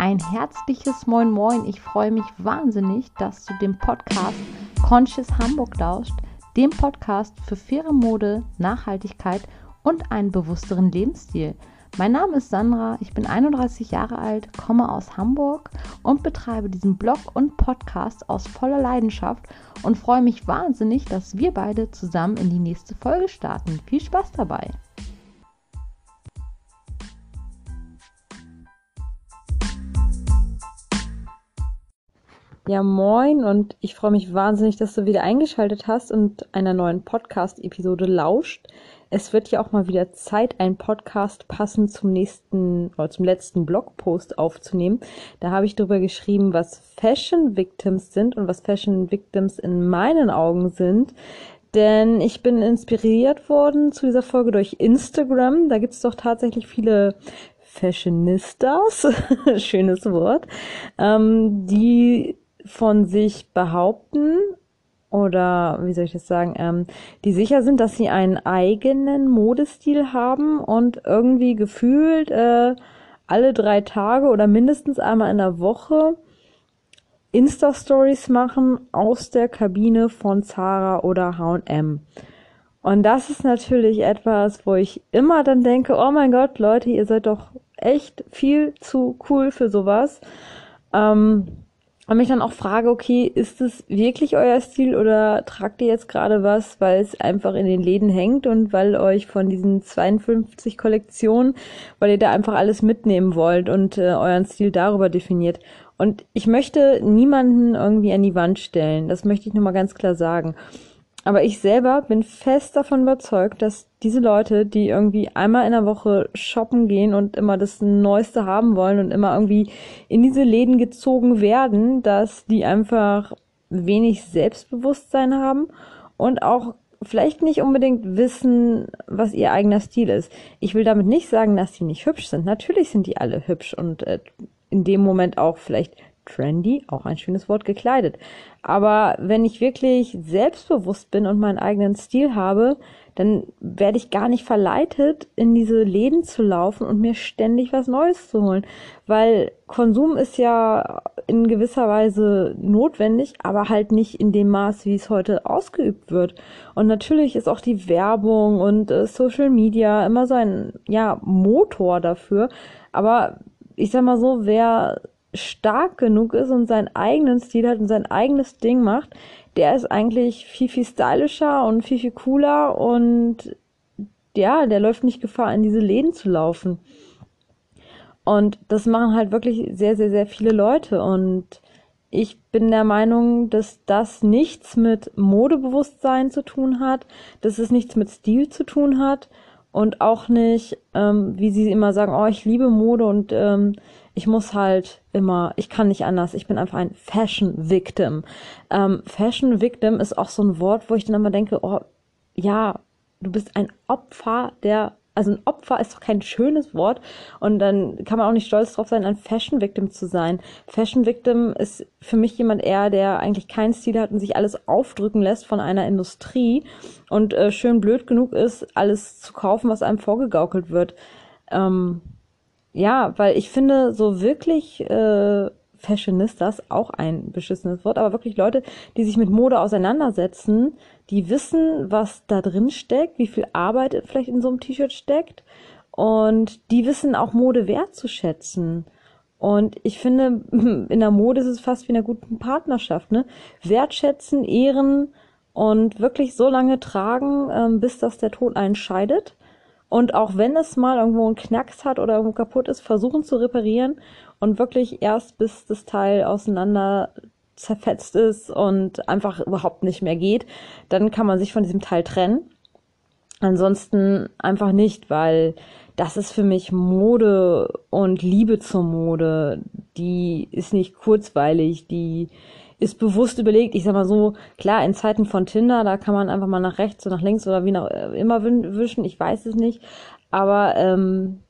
Ein herzliches Moin Moin. Ich freue mich wahnsinnig, dass du dem Podcast Conscious Hamburg lauscht, dem Podcast für faire Mode, Nachhaltigkeit und einen bewussteren Lebensstil. Mein Name ist Sandra, ich bin 31 Jahre alt, komme aus Hamburg und betreibe diesen Blog und Podcast aus voller Leidenschaft und freue mich wahnsinnig, dass wir beide zusammen in die nächste Folge starten. Viel Spaß dabei! Ja, moin und ich freue mich wahnsinnig, dass du wieder eingeschaltet hast und einer neuen Podcast-Episode lauscht. Es wird ja auch mal wieder Zeit, einen Podcast passend zum nächsten oder zum letzten Blogpost aufzunehmen. Da habe ich darüber geschrieben, was Fashion Victims sind und was Fashion Victims in meinen Augen sind. Denn ich bin inspiriert worden zu dieser Folge durch Instagram. Da gibt es doch tatsächlich viele Fashionistas, schönes Wort, ähm, die von sich behaupten oder wie soll ich das sagen, ähm, die sicher sind, dass sie einen eigenen Modestil haben und irgendwie gefühlt äh, alle drei Tage oder mindestens einmal in der Woche Insta-Stories machen aus der Kabine von Zara oder H&M. Und das ist natürlich etwas, wo ich immer dann denke, oh mein Gott, Leute, ihr seid doch echt viel zu cool für sowas. Ähm, und mich dann auch frage, okay, ist es wirklich euer Stil oder tragt ihr jetzt gerade was, weil es einfach in den Läden hängt und weil euch von diesen 52 Kollektionen, weil ihr da einfach alles mitnehmen wollt und äh, euren Stil darüber definiert. Und ich möchte niemanden irgendwie an die Wand stellen. Das möchte ich nur mal ganz klar sagen. Aber ich selber bin fest davon überzeugt, dass diese Leute, die irgendwie einmal in der Woche shoppen gehen und immer das Neueste haben wollen und immer irgendwie in diese Läden gezogen werden, dass die einfach wenig Selbstbewusstsein haben und auch vielleicht nicht unbedingt wissen, was ihr eigener Stil ist. Ich will damit nicht sagen, dass die nicht hübsch sind. Natürlich sind die alle hübsch und äh, in dem Moment auch vielleicht trendy, auch ein schönes Wort, gekleidet. Aber wenn ich wirklich selbstbewusst bin und meinen eigenen Stil habe, dann werde ich gar nicht verleitet, in diese Läden zu laufen und mir ständig was Neues zu holen. Weil Konsum ist ja in gewisser Weise notwendig, aber halt nicht in dem Maß, wie es heute ausgeübt wird. Und natürlich ist auch die Werbung und äh, Social Media immer so ein, ja, Motor dafür. Aber ich sag mal so, wer stark genug ist und seinen eigenen Stil hat und sein eigenes Ding macht, der ist eigentlich viel, viel stylischer und viel, viel cooler und ja, der läuft nicht Gefahr, in diese Läden zu laufen. Und das machen halt wirklich sehr, sehr, sehr viele Leute. Und ich bin der Meinung, dass das nichts mit Modebewusstsein zu tun hat, dass es nichts mit Stil zu tun hat und auch nicht, ähm, wie sie immer sagen, oh, ich liebe Mode und ähm, ich muss halt immer, ich kann nicht anders, ich bin einfach ein Fashion Victim. Ähm, Fashion Victim ist auch so ein Wort, wo ich dann immer denke, oh, ja, du bist ein Opfer der also ein Opfer ist doch kein schönes Wort und dann kann man auch nicht stolz drauf sein, ein Fashion Victim zu sein. Fashion Victim ist für mich jemand eher, der eigentlich keinen Stil hat und sich alles aufdrücken lässt von einer Industrie und äh, schön blöd genug ist, alles zu kaufen, was einem vorgegaukelt wird. Ähm, ja, weil ich finde, so wirklich äh, Fashionistas, auch ein beschissenes Wort, aber wirklich Leute, die sich mit Mode auseinandersetzen, die wissen, was da drin steckt, wie viel Arbeit vielleicht in so einem T-Shirt steckt und die wissen auch Mode wertzuschätzen. Und ich finde, in der Mode ist es fast wie in einer guten Partnerschaft, ne? Wertschätzen, ehren und wirklich so lange tragen, ähm, bis das der Tod einscheidet. Und auch wenn es mal irgendwo einen Knacks hat oder irgendwo kaputt ist, versuchen zu reparieren und wirklich erst bis das Teil auseinander zerfetzt ist und einfach überhaupt nicht mehr geht, dann kann man sich von diesem Teil trennen. Ansonsten einfach nicht, weil das ist für mich Mode und Liebe zur Mode. Die ist nicht kurzweilig, die ist bewusst überlegt. Ich sag mal so, klar, in Zeiten von Tinder, da kann man einfach mal nach rechts oder nach links oder wie noch äh, immer wischen. Ich weiß es nicht. Aber ähm,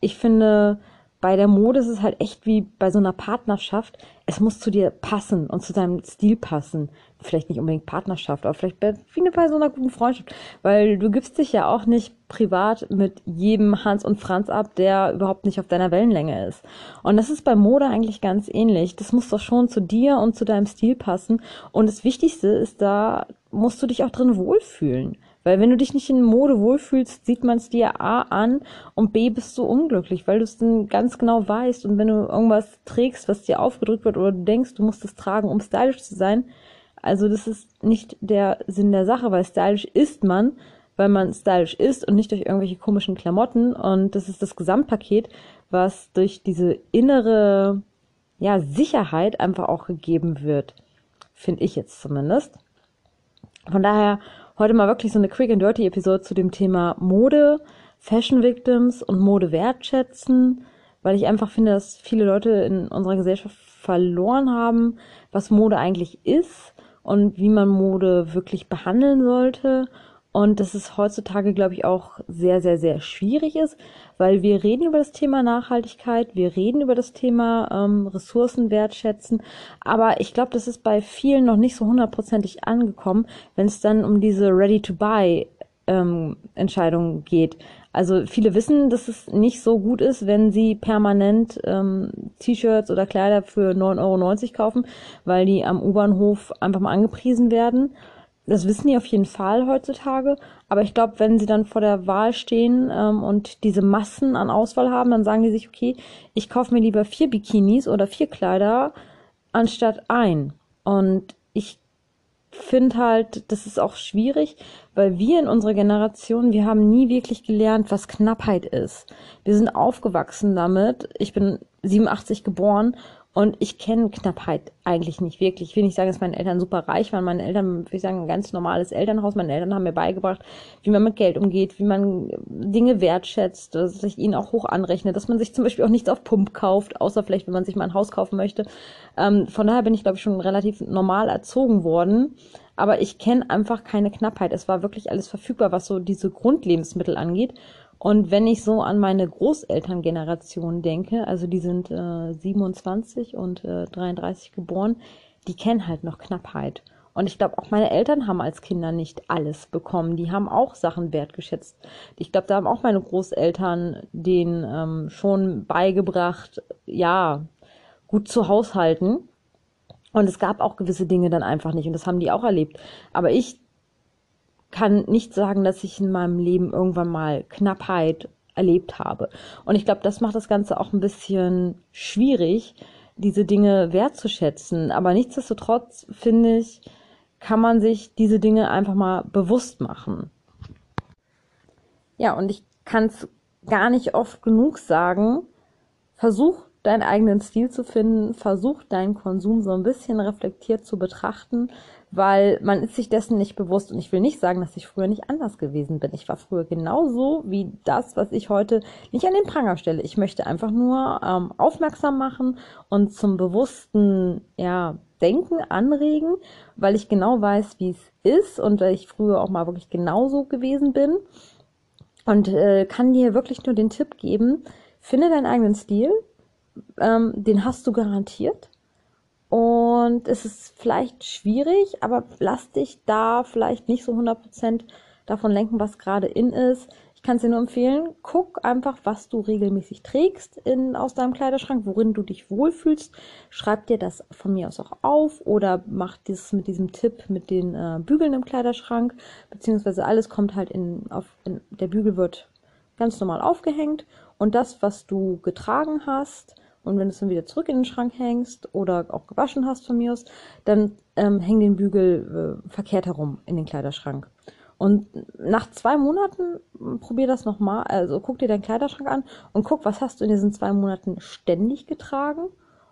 ich finde, bei der Mode ist es halt echt wie bei so einer Partnerschaft. Es muss zu dir passen und zu deinem Stil passen. Vielleicht nicht unbedingt Partnerschaft, aber vielleicht wie bei so einer guten Freundschaft. Weil du gibst dich ja auch nicht privat mit jedem Hans und Franz ab, der überhaupt nicht auf deiner Wellenlänge ist. Und das ist bei Mode eigentlich ganz ähnlich. Das muss doch schon zu dir und zu deinem Stil passen. Und das Wichtigste ist, da musst du dich auch drin wohlfühlen. Weil wenn du dich nicht in Mode wohlfühlst, sieht man es dir A an und B bist du unglücklich, weil du es dann ganz genau weißt und wenn du irgendwas trägst, was dir aufgedrückt wird oder du denkst, du musst es tragen, um stylisch zu sein, also das ist nicht der Sinn der Sache, weil stylisch ist man, weil man stylisch ist und nicht durch irgendwelche komischen Klamotten und das ist das Gesamtpaket, was durch diese innere ja, Sicherheit einfach auch gegeben wird, finde ich jetzt zumindest. Von daher heute mal wirklich so eine Quick and Dirty Episode zu dem Thema Mode, Fashion Victims und Mode wertschätzen, weil ich einfach finde, dass viele Leute in unserer Gesellschaft verloren haben, was Mode eigentlich ist und wie man Mode wirklich behandeln sollte und dass es heutzutage, glaube ich, auch sehr, sehr, sehr schwierig ist, weil wir reden über das Thema Nachhaltigkeit, wir reden über das Thema ähm, Ressourcen wertschätzen, aber ich glaube, das ist bei vielen noch nicht so hundertprozentig angekommen, wenn es dann um diese Ready-to-Buy ähm, Entscheidung geht. Also viele wissen, dass es nicht so gut ist, wenn sie permanent ähm, T-Shirts oder Kleider für 9,90 Euro kaufen, weil die am U-Bahnhof einfach mal angepriesen werden das wissen die auf jeden Fall heutzutage. Aber ich glaube, wenn sie dann vor der Wahl stehen ähm, und diese Massen an Auswahl haben, dann sagen die sich, okay, ich kaufe mir lieber vier Bikinis oder vier Kleider anstatt ein. Und ich finde halt, das ist auch schwierig, weil wir in unserer Generation, wir haben nie wirklich gelernt, was Knappheit ist. Wir sind aufgewachsen damit. Ich bin 87 geboren und ich kenne Knappheit eigentlich nicht wirklich. Ich will nicht sagen, dass meine Eltern super reich waren. Meine Eltern, würde ich sagen, ein ganz normales Elternhaus. Meine Eltern haben mir beigebracht, wie man mit Geld umgeht, wie man Dinge wertschätzt, dass ich ihnen auch hoch anrechne, dass man sich zum Beispiel auch nichts auf Pump kauft, außer vielleicht, wenn man sich mal ein Haus kaufen möchte. Ähm, von daher bin ich, glaube ich, schon relativ normal erzogen worden. Aber ich kenne einfach keine Knappheit. Es war wirklich alles verfügbar, was so diese Grundlebensmittel angeht. Und wenn ich so an meine Großelterngeneration denke, also die sind äh, 27 und äh, 33 geboren, die kennen halt noch Knappheit. Und ich glaube, auch meine Eltern haben als Kinder nicht alles bekommen. Die haben auch Sachen wertgeschätzt. Ich glaube, da haben auch meine Großeltern denen ähm, schon beigebracht, ja, gut zu haushalten. Und es gab auch gewisse Dinge dann einfach nicht. Und das haben die auch erlebt. Aber ich kann nicht sagen, dass ich in meinem Leben irgendwann mal Knappheit erlebt habe. Und ich glaube, das macht das Ganze auch ein bisschen schwierig, diese Dinge wertzuschätzen. Aber nichtsdestotrotz finde ich, kann man sich diese Dinge einfach mal bewusst machen. Ja, und ich kann es gar nicht oft genug sagen. Versuch deinen eigenen Stil zu finden, versuch deinen Konsum so ein bisschen reflektiert zu betrachten, weil man ist sich dessen nicht bewusst. Und ich will nicht sagen, dass ich früher nicht anders gewesen bin. Ich war früher genauso wie das, was ich heute nicht an den Pranger stelle. Ich möchte einfach nur ähm, aufmerksam machen und zum bewussten, ja, Denken anregen, weil ich genau weiß, wie es ist und weil ich früher auch mal wirklich genauso gewesen bin. Und äh, kann dir wirklich nur den Tipp geben, finde deinen eigenen Stil, ähm, den hast du garantiert. Und es ist vielleicht schwierig, aber lass dich da vielleicht nicht so 100% davon lenken, was gerade in ist. Ich kann es dir nur empfehlen, guck einfach, was du regelmäßig trägst in, aus deinem Kleiderschrank, worin du dich wohlfühlst. Schreib dir das von mir aus auch auf oder mach dieses mit diesem Tipp mit den äh, Bügeln im Kleiderschrank, beziehungsweise alles kommt halt in, auf, in, der Bügel wird ganz normal aufgehängt und das, was du getragen hast, und wenn du es dann wieder zurück in den Schrank hängst oder auch gewaschen hast von mir aus, dann ähm, häng den Bügel äh, verkehrt herum in den Kleiderschrank. Und nach zwei Monaten hm, probier das nochmal. Also guck dir deinen Kleiderschrank an und guck, was hast du in diesen zwei Monaten ständig getragen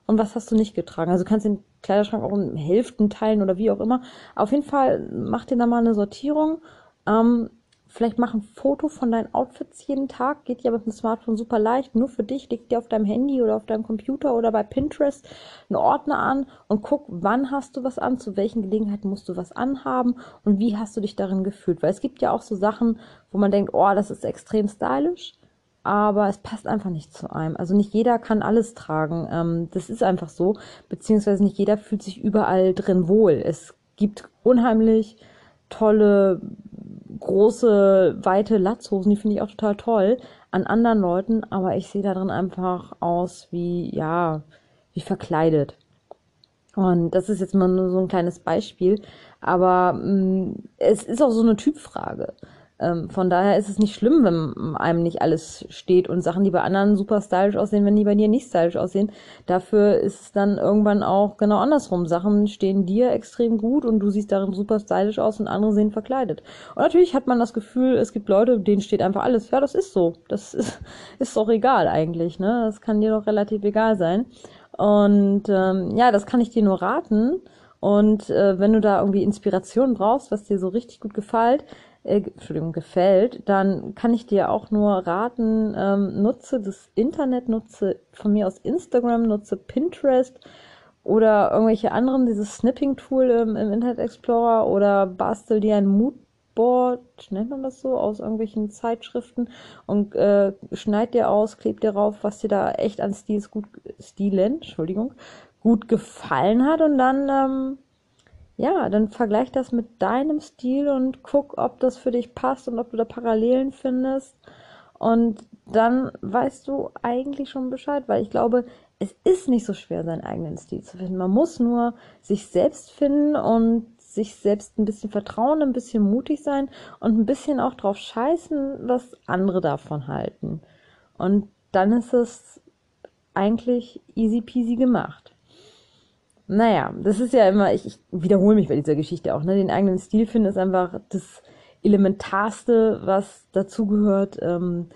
und was hast du nicht getragen. Also du kannst den Kleiderschrank auch in Hälften teilen oder wie auch immer. Auf jeden Fall mach dir da mal eine Sortierung. Ähm, Vielleicht mach ein Foto von deinen Outfits jeden Tag. Geht ja mit dem Smartphone super leicht. Nur für dich. Leg dir auf deinem Handy oder auf deinem Computer oder bei Pinterest einen Ordner an und guck, wann hast du was an, zu welchen Gelegenheiten musst du was anhaben und wie hast du dich darin gefühlt. Weil es gibt ja auch so Sachen, wo man denkt, oh, das ist extrem stylisch. aber es passt einfach nicht zu einem. Also nicht jeder kann alles tragen. Ähm, das ist einfach so. Beziehungsweise nicht jeder fühlt sich überall drin wohl. Es gibt unheimlich tolle, große, weite Latzhosen, die finde ich auch total toll an anderen Leuten, aber ich sehe da drin einfach aus wie, ja, wie verkleidet. Und das ist jetzt mal nur so ein kleines Beispiel, aber mh, mm, es ist auch so eine Typfrage. Ähm, von daher ist es nicht schlimm, wenn einem nicht alles steht und Sachen, die bei anderen super stylisch aussehen, wenn die bei dir nicht stylisch aussehen. Dafür ist es dann irgendwann auch genau andersrum. Sachen stehen dir extrem gut und du siehst darin super stylisch aus und andere sehen verkleidet. Und natürlich hat man das Gefühl, es gibt Leute, denen steht einfach alles. Ja, das ist so. Das ist, ist doch egal eigentlich, ne? Das kann dir doch relativ egal sein. Und ähm, ja, das kann ich dir nur raten. Und äh, wenn du da irgendwie Inspiration brauchst, was dir so richtig gut gefällt, äh, Entschuldigung, gefällt, dann kann ich dir auch nur raten, ähm, nutze das Internet, nutze von mir aus Instagram, nutze Pinterest oder irgendwelche anderen, dieses Snipping-Tool im, im Internet Explorer oder bastel dir ein Moodboard, nennt man das so, aus irgendwelchen Zeitschriften und äh, schneid dir aus, kleb dir rauf, was dir da echt an Stils gut, Stilen, Entschuldigung, gut gefallen hat und dann ähm, ja, dann vergleich das mit deinem Stil und guck, ob das für dich passt und ob du da Parallelen findest. Und dann weißt du eigentlich schon Bescheid, weil ich glaube, es ist nicht so schwer, seinen eigenen Stil zu finden. Man muss nur sich selbst finden und sich selbst ein bisschen vertrauen, ein bisschen mutig sein und ein bisschen auch drauf scheißen, was andere davon halten. Und dann ist es eigentlich easy peasy gemacht. Naja, das ist ja immer, ich, ich wiederhole mich bei dieser Geschichte auch, ne? Den eigenen Stil finden ist einfach das Elementarste, was dazugehört. Ähm,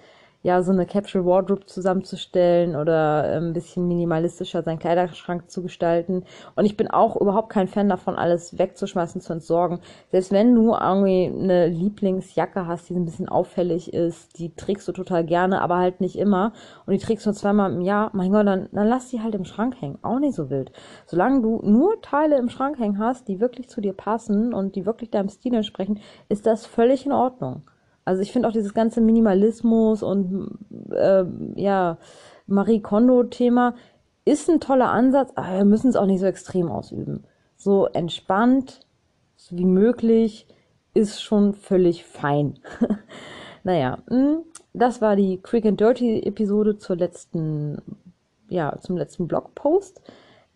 ja, so eine Capsule Wardrobe zusammenzustellen oder ähm, ein bisschen minimalistischer seinen Kleiderschrank zu gestalten. Und ich bin auch überhaupt kein Fan davon, alles wegzuschmeißen, zu entsorgen. Selbst wenn du irgendwie eine Lieblingsjacke hast, die ein bisschen auffällig ist, die trägst du total gerne, aber halt nicht immer. Und die trägst du nur zweimal im Jahr, mein Gott, dann, dann lass die halt im Schrank hängen. Auch nicht so wild. Solange du nur Teile im Schrank hängen hast, die wirklich zu dir passen und die wirklich deinem Stil entsprechen, ist das völlig in Ordnung. Also ich finde auch dieses ganze Minimalismus und äh, ja, Marie Kondo-Thema ist ein toller Ansatz, aber wir müssen es auch nicht so extrem ausüben. So entspannt wie möglich ist schon völlig fein. naja, hm, das war die Quick and Dirty Episode zur letzten, ja, zum letzten Blogpost.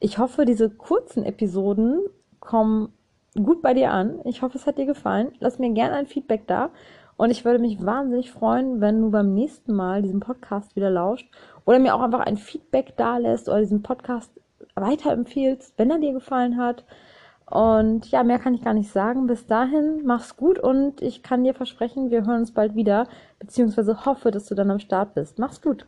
Ich hoffe, diese kurzen Episoden kommen gut bei dir an. Ich hoffe, es hat dir gefallen. Lass mir gerne ein Feedback da. Und ich würde mich wahnsinnig freuen, wenn du beim nächsten Mal diesen Podcast wieder lauscht oder mir auch einfach ein Feedback da lässt oder diesen Podcast weiterempfehlst, wenn er dir gefallen hat. Und ja, mehr kann ich gar nicht sagen. Bis dahin, mach's gut und ich kann dir versprechen, wir hören uns bald wieder, beziehungsweise hoffe, dass du dann am Start bist. Mach's gut.